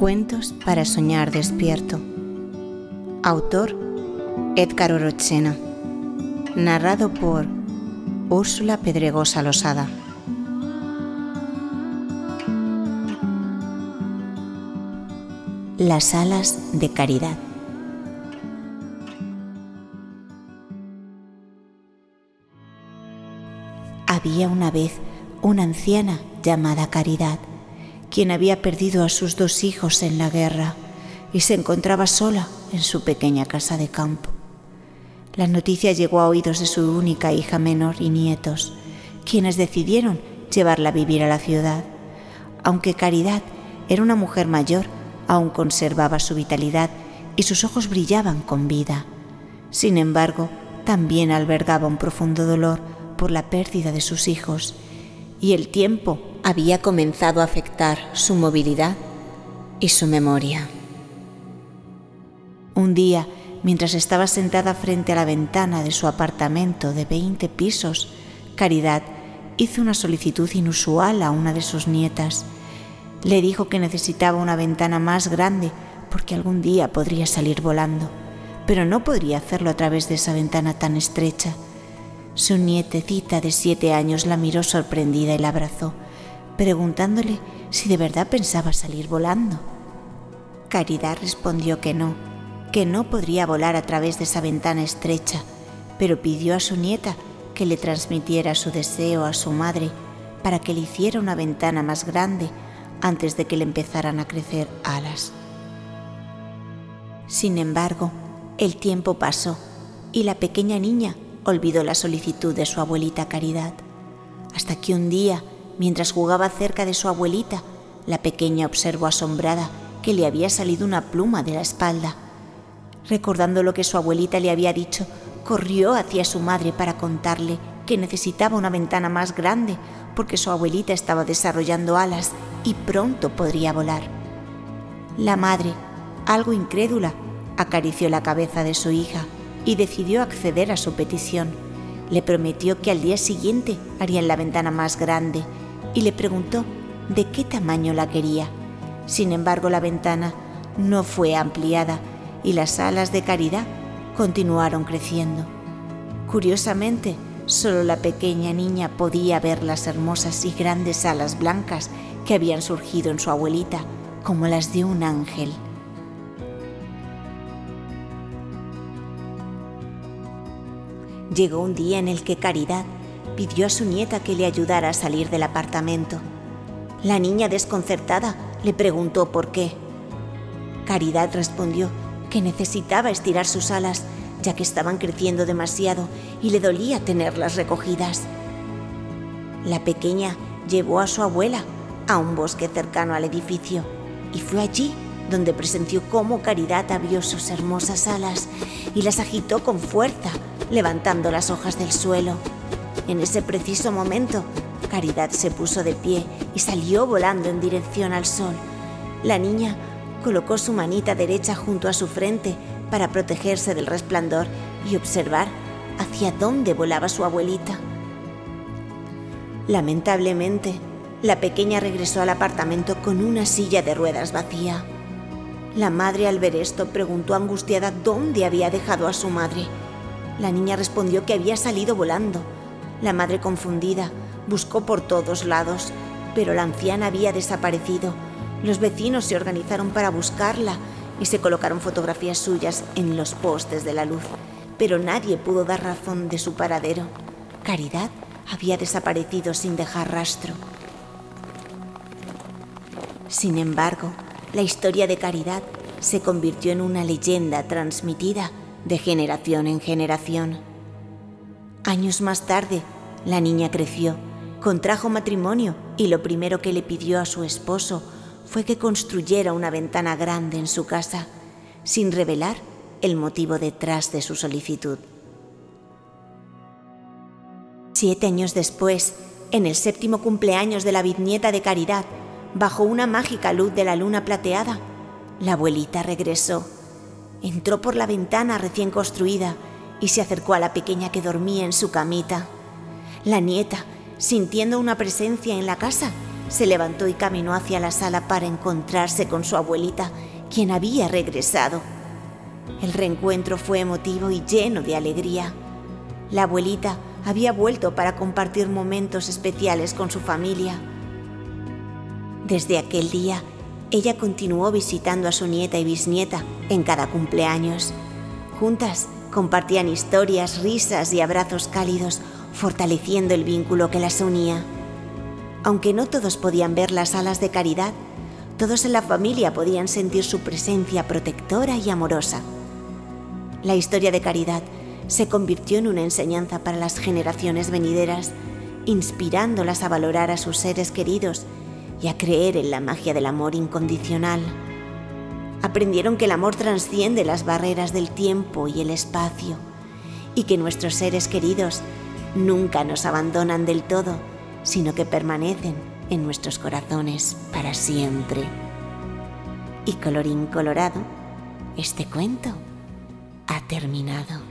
Cuentos para soñar despierto. Autor Edgar Orochena. Narrado por Úrsula Pedregosa Losada. Las alas de caridad. Había una vez una anciana llamada Caridad quien había perdido a sus dos hijos en la guerra y se encontraba sola en su pequeña casa de campo. La noticia llegó a oídos de su única hija menor y nietos, quienes decidieron llevarla a vivir a la ciudad. Aunque Caridad era una mujer mayor, aún conservaba su vitalidad y sus ojos brillaban con vida. Sin embargo, también albergaba un profundo dolor por la pérdida de sus hijos y el tiempo había comenzado a afectar su movilidad y su memoria. Un día, mientras estaba sentada frente a la ventana de su apartamento de 20 pisos, Caridad hizo una solicitud inusual a una de sus nietas. Le dijo que necesitaba una ventana más grande porque algún día podría salir volando, pero no podría hacerlo a través de esa ventana tan estrecha. Su nietecita de siete años la miró sorprendida y la abrazó preguntándole si de verdad pensaba salir volando. Caridad respondió que no, que no podría volar a través de esa ventana estrecha, pero pidió a su nieta que le transmitiera su deseo a su madre para que le hiciera una ventana más grande antes de que le empezaran a crecer alas. Sin embargo, el tiempo pasó y la pequeña niña olvidó la solicitud de su abuelita Caridad, hasta que un día Mientras jugaba cerca de su abuelita, la pequeña observó asombrada que le había salido una pluma de la espalda. Recordando lo que su abuelita le había dicho, corrió hacia su madre para contarle que necesitaba una ventana más grande porque su abuelita estaba desarrollando alas y pronto podría volar. La madre, algo incrédula, acarició la cabeza de su hija y decidió acceder a su petición. Le prometió que al día siguiente harían la ventana más grande y le preguntó de qué tamaño la quería. Sin embargo, la ventana no fue ampliada y las alas de caridad continuaron creciendo. Curiosamente, solo la pequeña niña podía ver las hermosas y grandes alas blancas que habían surgido en su abuelita, como las de un ángel. Llegó un día en el que Caridad pidió a su nieta que le ayudara a salir del apartamento. La niña desconcertada le preguntó por qué. Caridad respondió que necesitaba estirar sus alas ya que estaban creciendo demasiado y le dolía tenerlas recogidas. La pequeña llevó a su abuela a un bosque cercano al edificio y fue allí donde presenció cómo Caridad abrió sus hermosas alas y las agitó con fuerza, levantando las hojas del suelo. En ese preciso momento, Caridad se puso de pie y salió volando en dirección al sol. La niña colocó su manita derecha junto a su frente para protegerse del resplandor y observar hacia dónde volaba su abuelita. Lamentablemente, la pequeña regresó al apartamento con una silla de ruedas vacía. La madre al ver esto preguntó angustiada dónde había dejado a su madre. La niña respondió que había salido volando la madre confundida buscó por todos lados, pero la anciana había desaparecido. Los vecinos se organizaron para buscarla y se colocaron fotografías suyas en los postes de la luz, pero nadie pudo dar razón de su paradero. Caridad había desaparecido sin dejar rastro. Sin embargo, la historia de Caridad se convirtió en una leyenda transmitida de generación en generación. Años más tarde, la niña creció, contrajo matrimonio y lo primero que le pidió a su esposo fue que construyera una ventana grande en su casa, sin revelar el motivo detrás de su solicitud. Siete años después, en el séptimo cumpleaños de la biznieta de Caridad, bajo una mágica luz de la luna plateada, la abuelita regresó. Entró por la ventana recién construida y se acercó a la pequeña que dormía en su camita. La nieta, sintiendo una presencia en la casa, se levantó y caminó hacia la sala para encontrarse con su abuelita, quien había regresado. El reencuentro fue emotivo y lleno de alegría. La abuelita había vuelto para compartir momentos especiales con su familia. Desde aquel día, ella continuó visitando a su nieta y bisnieta en cada cumpleaños. Juntas compartían historias, risas y abrazos cálidos, fortaleciendo el vínculo que las unía. Aunque no todos podían ver las alas de caridad, todos en la familia podían sentir su presencia protectora y amorosa. La historia de caridad se convirtió en una enseñanza para las generaciones venideras, inspirándolas a valorar a sus seres queridos y a creer en la magia del amor incondicional. Aprendieron que el amor trasciende las barreras del tiempo y el espacio y que nuestros seres queridos nunca nos abandonan del todo, sino que permanecen en nuestros corazones para siempre. Y colorín colorado, este cuento ha terminado.